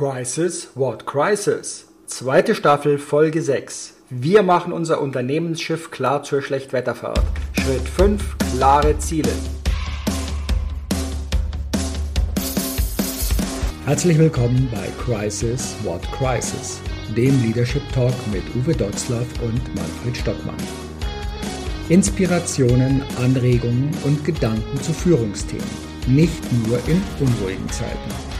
Crisis, what crisis? Zweite Staffel, Folge 6. Wir machen unser Unternehmensschiff klar zur Schlechtwetterfahrt. Schritt 5, klare Ziele. Herzlich willkommen bei Crisis, what crisis? Dem Leadership Talk mit Uwe Dotzlaff und Manfred Stockmann. Inspirationen, Anregungen und Gedanken zu Führungsthemen. Nicht nur in unruhigen Zeiten.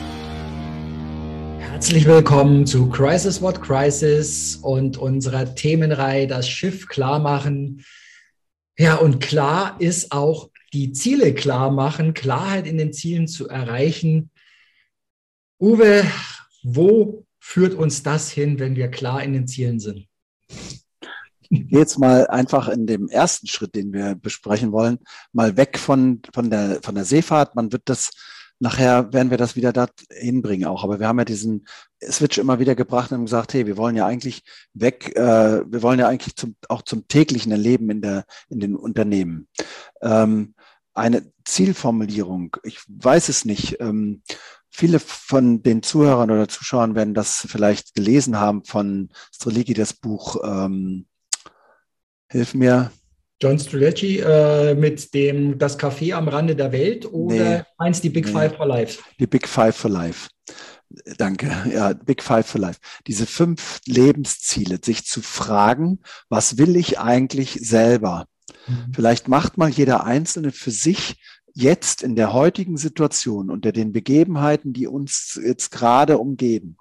Herzlich willkommen zu Crisis What Crisis und unserer Themenreihe Das Schiff klar machen. Ja, und klar ist auch die Ziele klar machen, Klarheit in den Zielen zu erreichen. Uwe, wo führt uns das hin, wenn wir klar in den Zielen sind? Ich gehe jetzt mal einfach in dem ersten Schritt, den wir besprechen wollen, mal weg von, von, der, von der Seefahrt. Man wird das nachher werden wir das wieder da hinbringen auch. Aber wir haben ja diesen Switch immer wieder gebracht und gesagt, hey, wir wollen ja eigentlich weg, äh, wir wollen ja eigentlich zum, auch zum täglichen Erleben in, der, in den Unternehmen. Ähm, eine Zielformulierung, ich weiß es nicht. Ähm, viele von den Zuhörern oder Zuschauern werden das vielleicht gelesen haben von Streligi, das Buch ähm, Hilf mir, John Strelacci äh, mit dem Das Café am Rande der Welt oder nee, meinst die Big nee, Five for Life? Die Big Five for Life. Danke. Ja, Big Five for Life. Diese fünf Lebensziele, sich zu fragen, was will ich eigentlich selber? Mhm. Vielleicht macht mal jeder Einzelne für sich jetzt in der heutigen Situation unter den Begebenheiten, die uns jetzt gerade umgeben,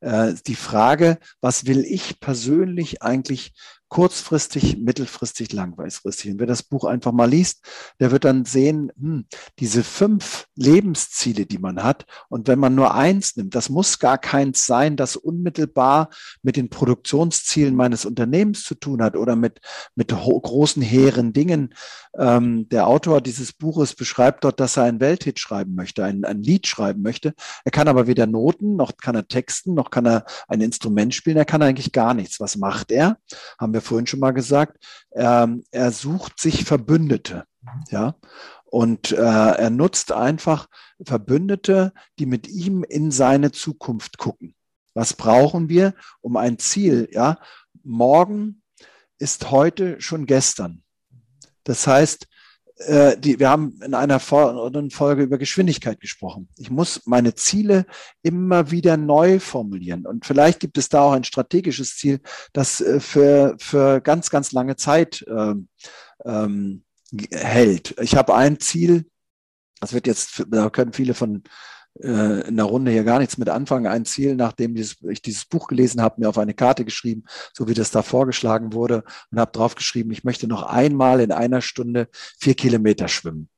äh, die Frage, was will ich persönlich eigentlich kurzfristig, mittelfristig, langfristig. Und wer das Buch einfach mal liest, der wird dann sehen, hm, diese fünf Lebensziele, die man hat, und wenn man nur eins nimmt, das muss gar keins sein, das unmittelbar mit den Produktionszielen meines Unternehmens zu tun hat oder mit, mit großen, hehren Dingen. Ähm, der Autor dieses Buches beschreibt dort, dass er ein Welthit schreiben möchte, ein, ein Lied schreiben möchte. Er kann aber weder Noten, noch kann er texten, noch kann er ein Instrument spielen, er kann eigentlich gar nichts. Was macht er? Haben wir vorhin schon mal gesagt, ähm, er sucht sich Verbündete. Ja, und äh, er nutzt einfach Verbündete, die mit ihm in seine Zukunft gucken. Was brauchen wir, um ein Ziel? Ja, morgen ist heute schon gestern. Das heißt, äh, die, wir haben in einer Folge über Geschwindigkeit gesprochen. Ich muss meine Ziele immer wieder neu formulieren. Und vielleicht gibt es da auch ein strategisches Ziel, das äh, für, für ganz, ganz lange Zeit ähm, ähm, hält. Ich habe ein Ziel, das wird jetzt, da können viele von äh, in der Runde hier gar nichts mit anfangen. Ein Ziel, nachdem dieses, ich dieses Buch gelesen habe, mir auf eine Karte geschrieben, so wie das da vorgeschlagen wurde, und habe drauf geschrieben, ich möchte noch einmal in einer Stunde vier Kilometer schwimmen.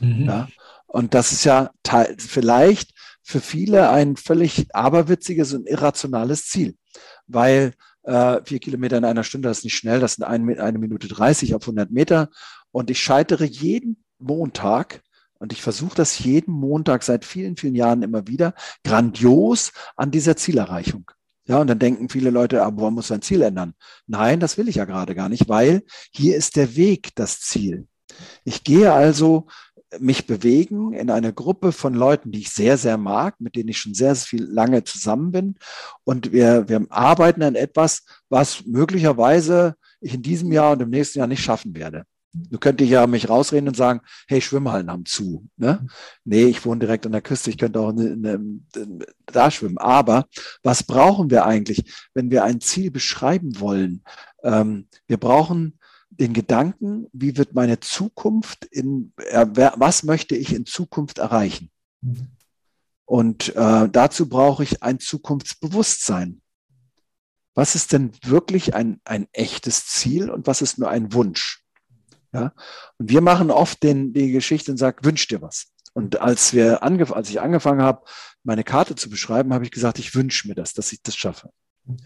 Mhm. Ja? Und das ist ja vielleicht für viele ein völlig aberwitziges und irrationales Ziel, weil äh, vier Kilometer in einer Stunde, das ist nicht schnell, das sind ein, eine Minute 30 auf 100 Meter. Und ich scheitere jeden Montag und ich versuche das jeden Montag seit vielen, vielen Jahren immer wieder grandios an dieser Zielerreichung. Ja, und dann denken viele Leute, aber man muss sein Ziel ändern. Nein, das will ich ja gerade gar nicht, weil hier ist der Weg das Ziel. Ich gehe also mich bewegen in einer Gruppe von Leuten, die ich sehr, sehr mag, mit denen ich schon sehr, sehr viel lange zusammen bin. Und wir, wir arbeiten an etwas, was möglicherweise ich in diesem Jahr und im nächsten Jahr nicht schaffen werde. Du könntest ja mich rausreden und sagen, hey, Schwimmhallen haben zu. Ne? Nee, ich wohne direkt an der Küste, ich könnte auch ne, ne, da schwimmen. Aber was brauchen wir eigentlich, wenn wir ein Ziel beschreiben wollen? Ähm, wir brauchen den Gedanken, wie wird meine Zukunft in, äh, was möchte ich in Zukunft erreichen? Und äh, dazu brauche ich ein Zukunftsbewusstsein. Was ist denn wirklich ein, ein echtes Ziel und was ist nur ein Wunsch? Ja? Und wir machen oft den, die Geschichte und sagen, wünsch dir was. Und als wir als ich angefangen habe, meine Karte zu beschreiben, habe ich gesagt, ich wünsche mir das, dass ich das schaffe.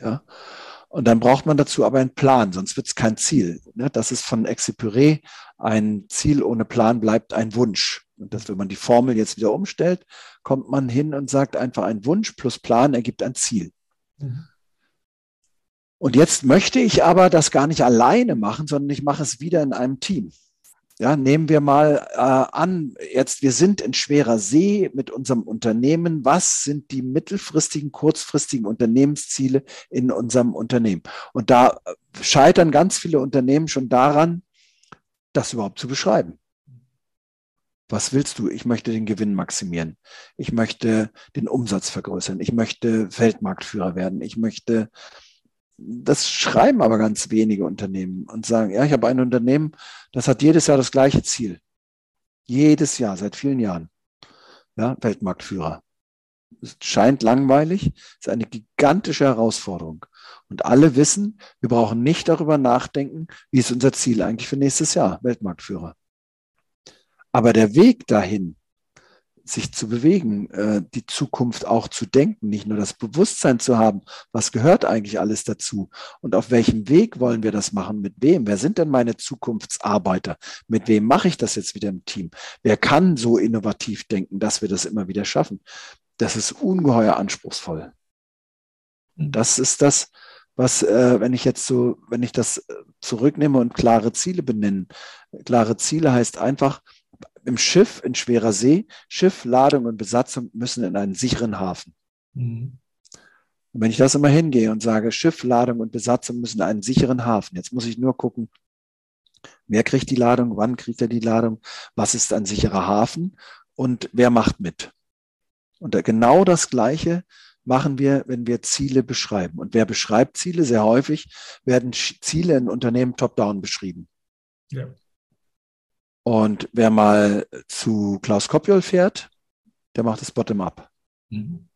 Ja. Und dann braucht man dazu aber einen Plan, sonst wird es kein Ziel. Ne? Das ist von Exipuré, ein Ziel ohne Plan bleibt ein Wunsch. Und das, wenn man die Formel jetzt wieder umstellt, kommt man hin und sagt einfach ein Wunsch plus Plan ergibt ein Ziel. Mhm. Und jetzt möchte ich aber das gar nicht alleine machen, sondern ich mache es wieder in einem Team. Ja, nehmen wir mal äh, an, jetzt wir sind in schwerer See mit unserem Unternehmen. Was sind die mittelfristigen, kurzfristigen Unternehmensziele in unserem Unternehmen? Und da scheitern ganz viele Unternehmen schon daran, das überhaupt zu beschreiben. Was willst du? Ich möchte den Gewinn maximieren. Ich möchte den Umsatz vergrößern. Ich möchte Weltmarktführer werden. Ich möchte das schreiben aber ganz wenige Unternehmen und sagen, ja, ich habe ein Unternehmen, das hat jedes Jahr das gleiche Ziel. Jedes Jahr, seit vielen Jahren. Ja, Weltmarktführer. Es scheint langweilig, ist eine gigantische Herausforderung. Und alle wissen, wir brauchen nicht darüber nachdenken, wie ist unser Ziel eigentlich für nächstes Jahr, Weltmarktführer. Aber der Weg dahin, sich zu bewegen, äh, die Zukunft auch zu denken, nicht nur das Bewusstsein zu haben, was gehört eigentlich alles dazu und auf welchem Weg wollen wir das machen, mit wem, wer sind denn meine Zukunftsarbeiter, mit wem mache ich das jetzt wieder im Team, wer kann so innovativ denken, dass wir das immer wieder schaffen. Das ist ungeheuer anspruchsvoll. Mhm. Das ist das, was, äh, wenn ich jetzt so, wenn ich das äh, zurücknehme und klare Ziele benenne. Klare Ziele heißt einfach, im Schiff in schwerer See, Schiff, Ladung und Besatzung müssen in einen sicheren Hafen. Mhm. Und wenn ich das immer hingehe und sage, Schiff, Ladung und Besatzung müssen in einen sicheren Hafen, jetzt muss ich nur gucken, wer kriegt die Ladung, wann kriegt er die Ladung, was ist ein sicherer Hafen und wer macht mit. Und genau das Gleiche machen wir, wenn wir Ziele beschreiben. Und wer beschreibt Ziele? Sehr häufig werden Ziele in Unternehmen top-down beschrieben. Ja. Und wer mal zu Klaus Kopjol fährt, der macht das Bottom-up. Mhm.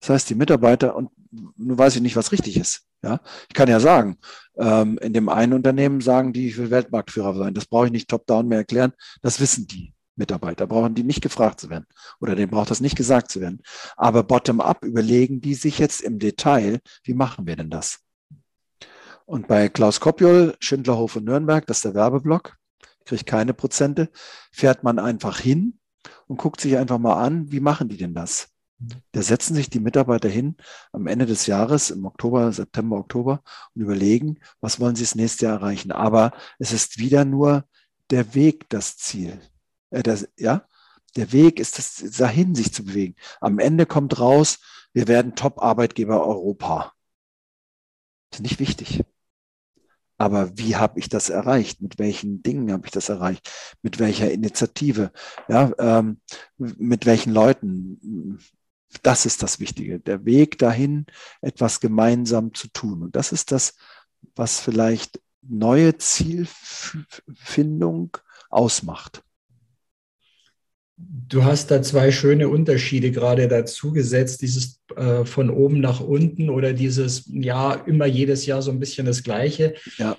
Das heißt, die Mitarbeiter, und nun weiß ich nicht, was richtig ist. Ja, ich kann ja sagen, ähm, in dem einen Unternehmen sagen die, ich will Weltmarktführer sein. Das brauche ich nicht top-down mehr erklären. Das wissen die Mitarbeiter. Brauchen die nicht gefragt zu werden. Oder denen braucht das nicht gesagt zu werden. Aber bottom-up überlegen die sich jetzt im Detail, wie machen wir denn das? Und bei Klaus Kopjol, Schindlerhof und Nürnberg, das ist der Werbeblock, kriegt keine Prozente, fährt man einfach hin und guckt sich einfach mal an, wie machen die denn das? Da setzen sich die Mitarbeiter hin am Ende des Jahres, im Oktober, September, Oktober und überlegen, was wollen sie das nächste Jahr erreichen. Aber es ist wieder nur der Weg das Ziel. Äh, das, ja, der Weg ist es, dahin sich zu bewegen. Am Ende kommt raus, wir werden Top-Arbeitgeber Europa. Das ist nicht wichtig. Aber wie habe ich das erreicht? Mit welchen Dingen habe ich das erreicht? Mit welcher Initiative? Ja, ähm, mit welchen Leuten? Das ist das Wichtige. Der Weg dahin, etwas gemeinsam zu tun. Und das ist das, was vielleicht neue Zielfindung ausmacht. Du hast da zwei schöne Unterschiede gerade dazu gesetzt, dieses äh, von oben nach unten oder dieses, ja, immer jedes Jahr so ein bisschen das Gleiche. Ja.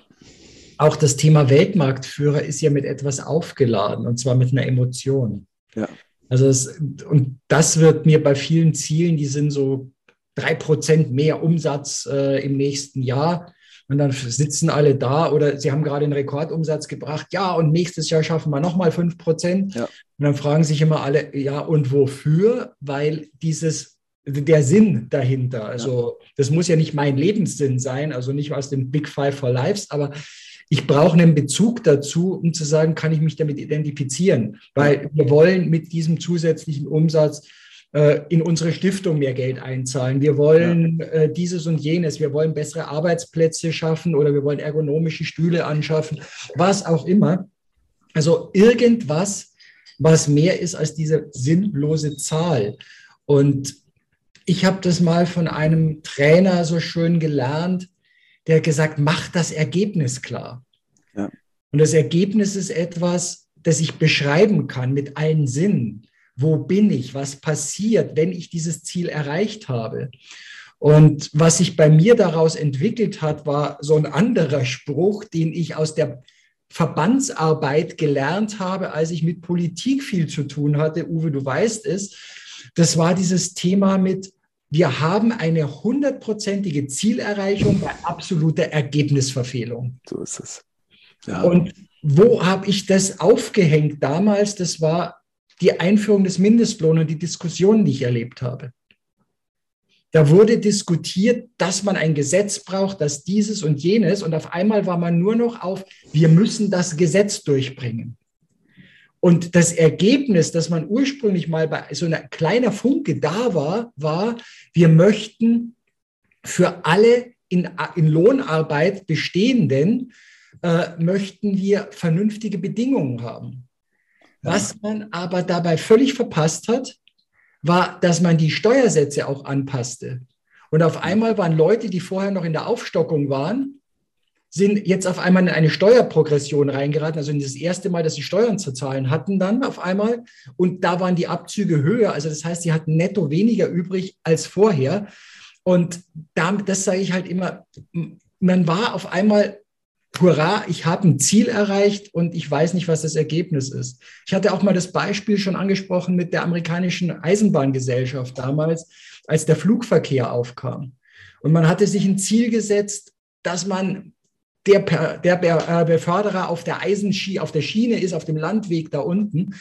Auch das Thema Weltmarktführer ist ja mit etwas aufgeladen und zwar mit einer Emotion. Ja. Also es, und das wird mir bei vielen Zielen, die sind so drei Prozent mehr Umsatz äh, im nächsten Jahr, und dann sitzen alle da oder sie haben gerade einen Rekordumsatz gebracht. Ja, und nächstes Jahr schaffen wir nochmal 5 Prozent. Ja. Und dann fragen sich immer alle, ja, und wofür? Weil dieses, der Sinn dahinter, also ja. das muss ja nicht mein Lebenssinn sein, also nicht aus dem Big Five for Lives, aber ich brauche einen Bezug dazu, um zu sagen, kann ich mich damit identifizieren? Weil wir wollen mit diesem zusätzlichen Umsatz in unsere Stiftung mehr Geld einzahlen. Wir wollen ja. äh, dieses und jenes. Wir wollen bessere Arbeitsplätze schaffen oder wir wollen ergonomische Stühle anschaffen, was auch immer. Also irgendwas, was mehr ist als diese sinnlose Zahl. Und ich habe das mal von einem Trainer so schön gelernt, der gesagt, mach das Ergebnis klar. Ja. Und das Ergebnis ist etwas, das ich beschreiben kann mit allen Sinnen wo bin ich, was passiert, wenn ich dieses Ziel erreicht habe. Und was sich bei mir daraus entwickelt hat, war so ein anderer Spruch, den ich aus der Verbandsarbeit gelernt habe, als ich mit Politik viel zu tun hatte. Uwe, du weißt es. das war dieses Thema mit, wir haben eine hundertprozentige Zielerreichung bei absoluter Ergebnisverfehlung. So ist es. Ja. Und wo habe ich das aufgehängt damals? Das war die Einführung des Mindestlohns und die Diskussion, die ich erlebt habe. Da wurde diskutiert, dass man ein Gesetz braucht, dass dieses und jenes. Und auf einmal war man nur noch auf, wir müssen das Gesetz durchbringen. Und das Ergebnis, das man ursprünglich mal bei so einer kleiner Funke da war, war, wir möchten für alle in, in Lohnarbeit bestehenden, äh, möchten wir vernünftige Bedingungen haben. Was man aber dabei völlig verpasst hat, war, dass man die Steuersätze auch anpasste. Und auf einmal waren Leute, die vorher noch in der Aufstockung waren, sind jetzt auf einmal in eine Steuerprogression reingeraten, also in das erste Mal, dass sie Steuern zu zahlen hatten dann auf einmal. Und da waren die Abzüge höher. Also das heißt, sie hatten netto weniger übrig als vorher. Und damit, das sage ich halt immer, man war auf einmal hurra, ich habe ein Ziel erreicht und ich weiß nicht, was das Ergebnis ist. Ich hatte auch mal das Beispiel schon angesprochen mit der amerikanischen Eisenbahngesellschaft damals, als der Flugverkehr aufkam. Und man hatte sich ein Ziel gesetzt, dass man der, der äh, Beförderer auf der Eisenski, auf der Schiene ist, auf dem Landweg da unten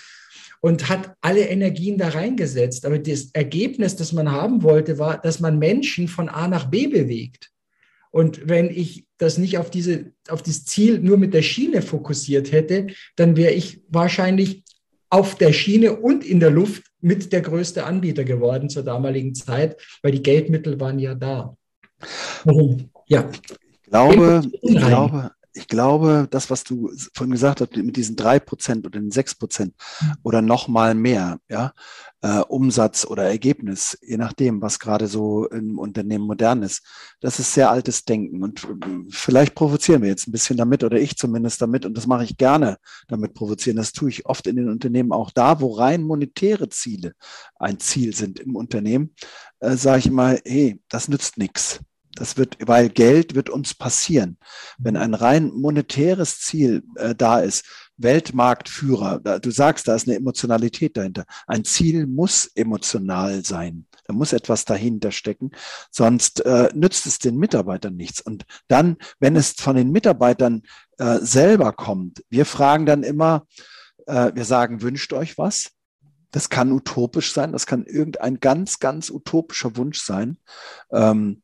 und hat alle Energien da reingesetzt. Aber das Ergebnis, das man haben wollte, war, dass man Menschen von A nach B bewegt. Und wenn ich das nicht auf, diese, auf das Ziel nur mit der Schiene fokussiert hätte, dann wäre ich wahrscheinlich auf der Schiene und in der Luft mit der größte Anbieter geworden zur damaligen Zeit, weil die Geldmittel waren ja da. ja. Ich glaube, ich glaube, ich glaube, das, was du vorhin gesagt hast, mit diesen drei Prozent oder den sechs Prozent oder noch mal mehr, ja, äh, Umsatz oder Ergebnis, je nachdem, was gerade so im Unternehmen modern ist, das ist sehr altes Denken. Und äh, vielleicht provozieren wir jetzt ein bisschen damit oder ich zumindest damit. Und das mache ich gerne damit provozieren. Das tue ich oft in den Unternehmen auch da, wo rein monetäre Ziele ein Ziel sind im Unternehmen, äh, sage ich immer, hey, das nützt nichts. Das wird, weil Geld wird uns passieren. Wenn ein rein monetäres Ziel äh, da ist, Weltmarktführer, du sagst, da ist eine Emotionalität dahinter. Ein Ziel muss emotional sein. Da muss etwas dahinter stecken, sonst äh, nützt es den Mitarbeitern nichts. Und dann, wenn es von den Mitarbeitern äh, selber kommt, wir fragen dann immer, äh, wir sagen, wünscht euch was? Das kann utopisch sein, das kann irgendein ganz, ganz utopischer Wunsch sein. Ähm,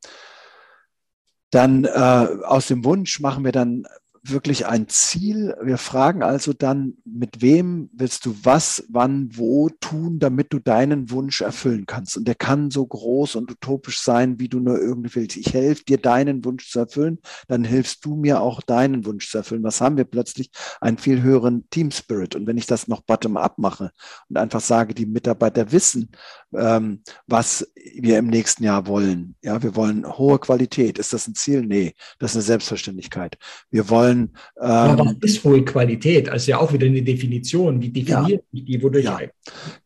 dann äh, aus dem Wunsch machen wir dann wirklich ein Ziel. Wir fragen also dann, mit wem willst du was, wann, wo tun, damit du deinen Wunsch erfüllen kannst. Und der kann so groß und utopisch sein, wie du nur irgendwie willst. Ich helfe dir, deinen Wunsch zu erfüllen, dann hilfst du mir auch, deinen Wunsch zu erfüllen. Was haben wir plötzlich? Einen viel höheren Team Spirit. Und wenn ich das noch bottom-up mache und einfach sage, die Mitarbeiter wissen, ähm, was wir im nächsten Jahr wollen. Ja, wir wollen hohe Qualität. Ist das ein Ziel? Nee, das ist eine Selbstverständlichkeit. Wir wollen. Ähm, Aber was ist hohe Qualität? Also ja auch wieder eine Definition. Wie definiert ja, die? Wodurch ja.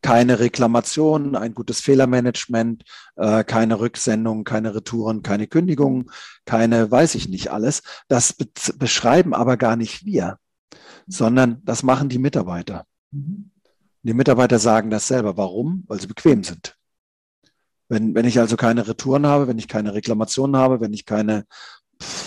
Keine Reklamationen, ein gutes Fehlermanagement, äh, keine Rücksendungen, keine Retouren, keine Kündigungen, keine, weiß ich nicht alles. Das be beschreiben aber gar nicht wir, sondern das machen die Mitarbeiter. Mhm. Die Mitarbeiter sagen das selber. Warum? Weil sie bequem sind. Wenn, wenn ich also keine Retouren habe, wenn ich keine Reklamationen habe, wenn ich keine,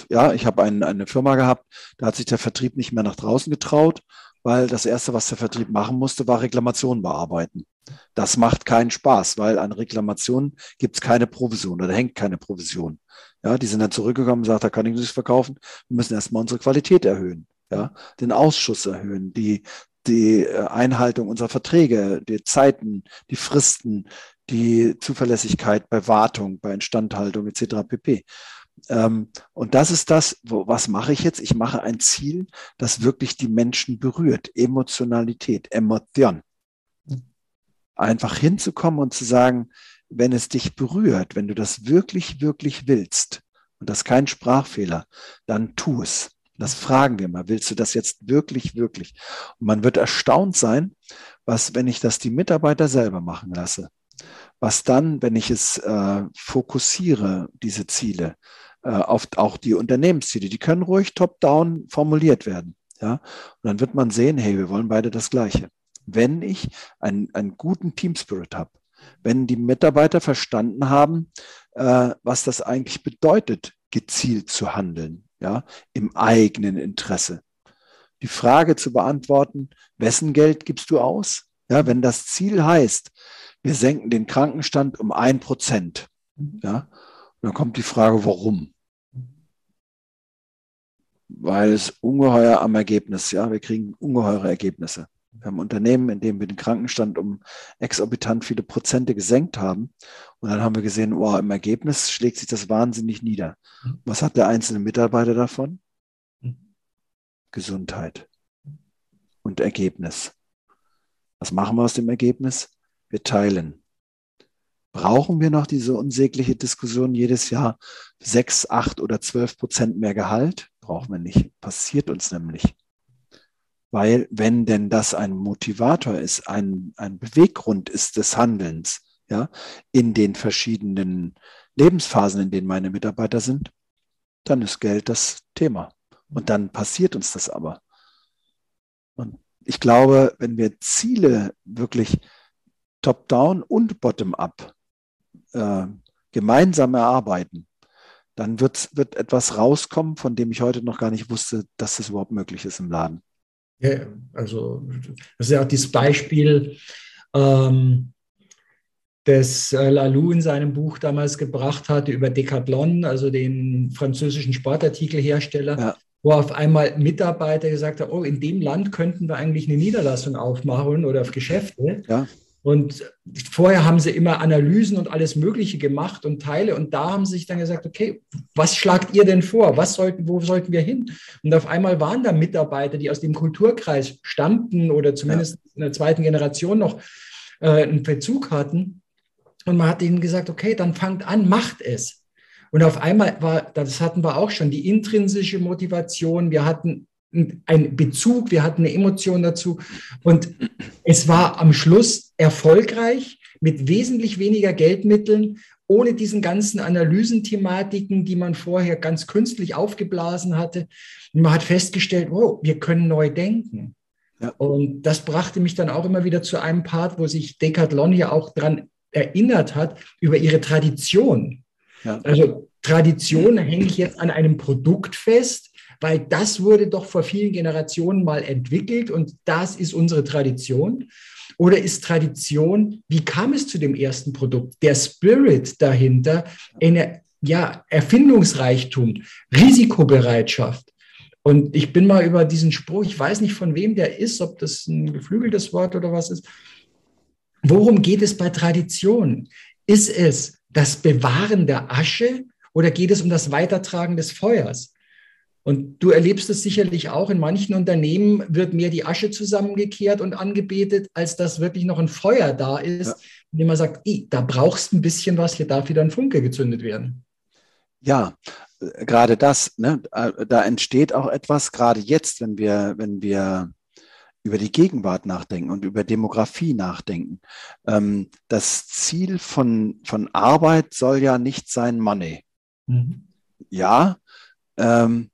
ja, ich habe ein, eine Firma gehabt, da hat sich der Vertrieb nicht mehr nach draußen getraut, weil das Erste, was der Vertrieb machen musste, war Reklamationen bearbeiten. Das macht keinen Spaß, weil an Reklamationen gibt es keine Provision oder hängt keine Provision. Ja, die sind dann zurückgekommen und gesagt, da kann ich nichts verkaufen. Wir müssen erstmal unsere Qualität erhöhen, ja, den Ausschuss erhöhen, die, die äh, Einhaltung unserer Verträge, die Zeiten, die Fristen, die Zuverlässigkeit bei Wartung, bei Instandhaltung etc. pp. Ähm, und das ist das, was mache ich jetzt? Ich mache ein Ziel, das wirklich die Menschen berührt. Emotionalität, Emotion. Einfach hinzukommen und zu sagen, wenn es dich berührt, wenn du das wirklich, wirklich willst, und das ist kein Sprachfehler, dann tu es. Das fragen wir mal. Willst du das jetzt wirklich, wirklich? Und man wird erstaunt sein, was, wenn ich das die Mitarbeiter selber machen lasse, was dann, wenn ich es äh, fokussiere, diese Ziele, auf auch die Unternehmensziele, die können ruhig top-down formuliert werden. Ja? Und dann wird man sehen, hey, wir wollen beide das Gleiche. Wenn ich einen, einen guten Team Spirit habe, wenn die Mitarbeiter verstanden haben, äh, was das eigentlich bedeutet, gezielt zu handeln, ja, im eigenen Interesse. Die Frage zu beantworten, wessen Geld gibst du aus? Ja, wenn das Ziel heißt, wir senken den Krankenstand um ein Prozent, ja, dann kommt die Frage, warum? Weil es ungeheuer am Ergebnis, ja, wir kriegen ungeheure Ergebnisse. Wir haben Unternehmen, in denen wir den Krankenstand um exorbitant viele Prozente gesenkt haben. Und dann haben wir gesehen, oh, im Ergebnis schlägt sich das wahnsinnig nieder. Was hat der einzelne Mitarbeiter davon? Gesundheit und Ergebnis. Was machen wir aus dem Ergebnis? Wir teilen. Brauchen wir noch diese unsägliche Diskussion jedes Jahr sechs, acht oder zwölf Prozent mehr Gehalt? Brauchen wir nicht. Passiert uns nämlich. Weil wenn denn das ein Motivator ist, ein, ein Beweggrund ist des Handelns, ja, in den verschiedenen Lebensphasen, in denen meine Mitarbeiter sind, dann ist Geld das Thema. Und dann passiert uns das aber. Und ich glaube, wenn wir Ziele wirklich top-down und bottom-up äh, gemeinsam erarbeiten, dann wird, wird etwas rauskommen, von dem ich heute noch gar nicht wusste, dass das überhaupt möglich ist im Laden. Ja, also das ist ja auch dieses Beispiel, ähm, das äh, Lalou in seinem Buch damals gebracht hatte über Decathlon, also den französischen Sportartikelhersteller, ja. wo auf einmal Mitarbeiter gesagt haben, oh, in dem Land könnten wir eigentlich eine Niederlassung aufmachen oder auf Geschäfte. Ja. Und vorher haben sie immer Analysen und alles Mögliche gemacht und Teile. Und da haben sie sich dann gesagt, okay, was schlagt ihr denn vor? Was sollten, wo sollten wir hin? Und auf einmal waren da Mitarbeiter, die aus dem Kulturkreis stammten oder zumindest ja. in der zweiten Generation noch äh, einen Bezug hatten. Und man hat ihnen gesagt, okay, dann fangt an, macht es. Und auf einmal war, das hatten wir auch schon, die intrinsische Motivation. Wir hatten ein Bezug, wir hatten eine Emotion dazu. Und es war am Schluss erfolgreich mit wesentlich weniger Geldmitteln, ohne diesen ganzen Analysenthematiken, die man vorher ganz künstlich aufgeblasen hatte. Und man hat festgestellt, oh, wir können neu denken. Ja. Und das brachte mich dann auch immer wieder zu einem Part, wo sich Decathlon ja auch dran erinnert hat, über ihre Tradition. Ja. Also Tradition hänge ich jetzt an einem Produkt fest, weil das wurde doch vor vielen Generationen mal entwickelt und das ist unsere Tradition. Oder ist Tradition, wie kam es zu dem ersten Produkt? Der Spirit dahinter, eine, ja, Erfindungsreichtum, Risikobereitschaft. Und ich bin mal über diesen Spruch, ich weiß nicht von wem der ist, ob das ein geflügeltes Wort oder was ist. Worum geht es bei Tradition? Ist es das Bewahren der Asche oder geht es um das Weitertragen des Feuers? Und du erlebst es sicherlich auch, in manchen Unternehmen wird mehr die Asche zusammengekehrt und angebetet, als dass wirklich noch ein Feuer da ist, ja. indem man sagt, da brauchst du ein bisschen was, hier darf wieder ein Funke gezündet werden. Ja, gerade das, ne, da entsteht auch etwas, gerade jetzt, wenn wir, wenn wir über die Gegenwart nachdenken und über Demografie nachdenken. Ähm, das Ziel von, von Arbeit soll ja nicht sein Money. Mhm. Ja, ähm,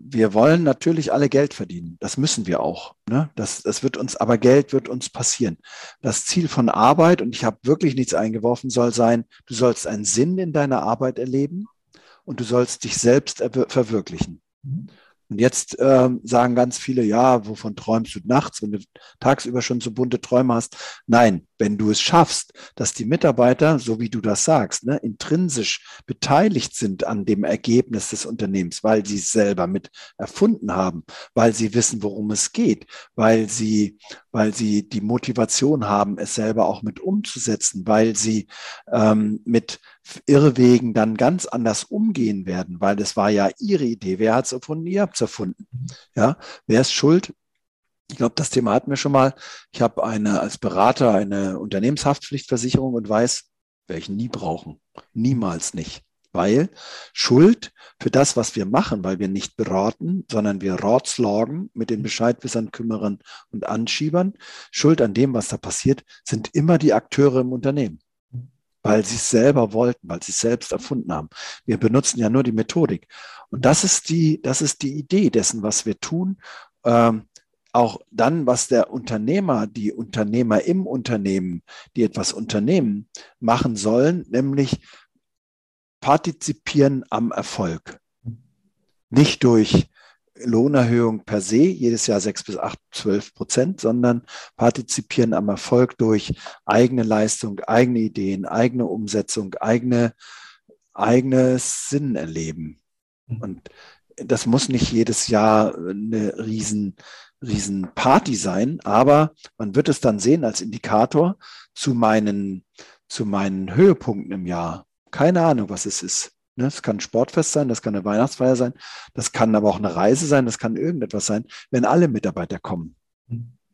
wir wollen natürlich alle Geld verdienen. Das müssen wir auch. Ne? Das, das wird uns, aber Geld wird uns passieren. Das Ziel von Arbeit, und ich habe wirklich nichts eingeworfen, soll sein, du sollst einen Sinn in deiner Arbeit erleben und du sollst dich selbst verwirklichen. Mhm. Und jetzt ähm, sagen ganz viele, ja, wovon träumst du nachts, wenn du tagsüber schon so bunte Träume hast? Nein, wenn du es schaffst, dass die Mitarbeiter, so wie du das sagst, ne, intrinsisch beteiligt sind an dem Ergebnis des Unternehmens, weil sie es selber mit erfunden haben, weil sie wissen, worum es geht, weil sie, weil sie die Motivation haben, es selber auch mit umzusetzen, weil sie ähm, mit Irrwegen dann ganz anders umgehen werden, weil das war ja ihre Idee. Wer hat es erfunden? Ihr habt es erfunden. Ja, wer ist schuld? Ich glaube, das Thema hatten wir schon mal. Ich habe eine als Berater eine Unternehmenshaftpflichtversicherung und weiß, werde ich nie brauchen. Niemals nicht. Weil Schuld für das, was wir machen, weil wir nicht beraten, sondern wir ratslagen mit den Bescheidwissern, Kümmerern und Anschiebern, Schuld an dem, was da passiert, sind immer die Akteure im Unternehmen weil sie es selber wollten, weil sie es selbst erfunden haben. Wir benutzen ja nur die Methodik. Und das ist die, das ist die Idee dessen, was wir tun. Ähm, auch dann, was der Unternehmer, die Unternehmer im Unternehmen, die etwas unternehmen, machen sollen, nämlich partizipieren am Erfolg. Nicht durch Lohnerhöhung per se, jedes Jahr sechs bis acht, zwölf Prozent, sondern partizipieren am Erfolg durch eigene Leistung, eigene Ideen, eigene Umsetzung, eigene, eigenes Sinn erleben. Mhm. Und das muss nicht jedes Jahr eine riesen, riesen Party sein, aber man wird es dann sehen als Indikator zu meinen, zu meinen Höhepunkten im Jahr. Keine Ahnung, was es ist. Ne, es kann ein Sportfest sein, das kann eine Weihnachtsfeier sein, das kann aber auch eine Reise sein, das kann irgendetwas sein, wenn alle Mitarbeiter kommen.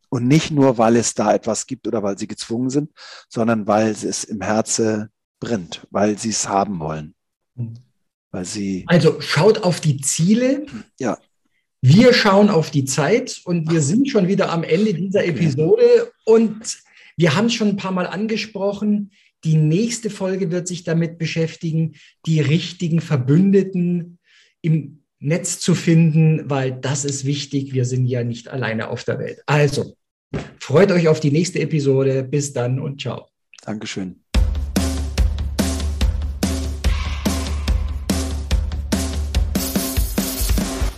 Und nicht nur, weil es da etwas gibt oder weil sie gezwungen sind, sondern weil es im Herzen brennt, weil sie es haben wollen. Weil sie also schaut auf die Ziele. Ja. Wir schauen auf die Zeit und wir sind schon wieder am Ende dieser Episode und wir haben es schon ein paar Mal angesprochen. Die nächste Folge wird sich damit beschäftigen, die richtigen Verbündeten im Netz zu finden, weil das ist wichtig. Wir sind ja nicht alleine auf der Welt. Also, freut euch auf die nächste Episode. Bis dann und ciao. Dankeschön.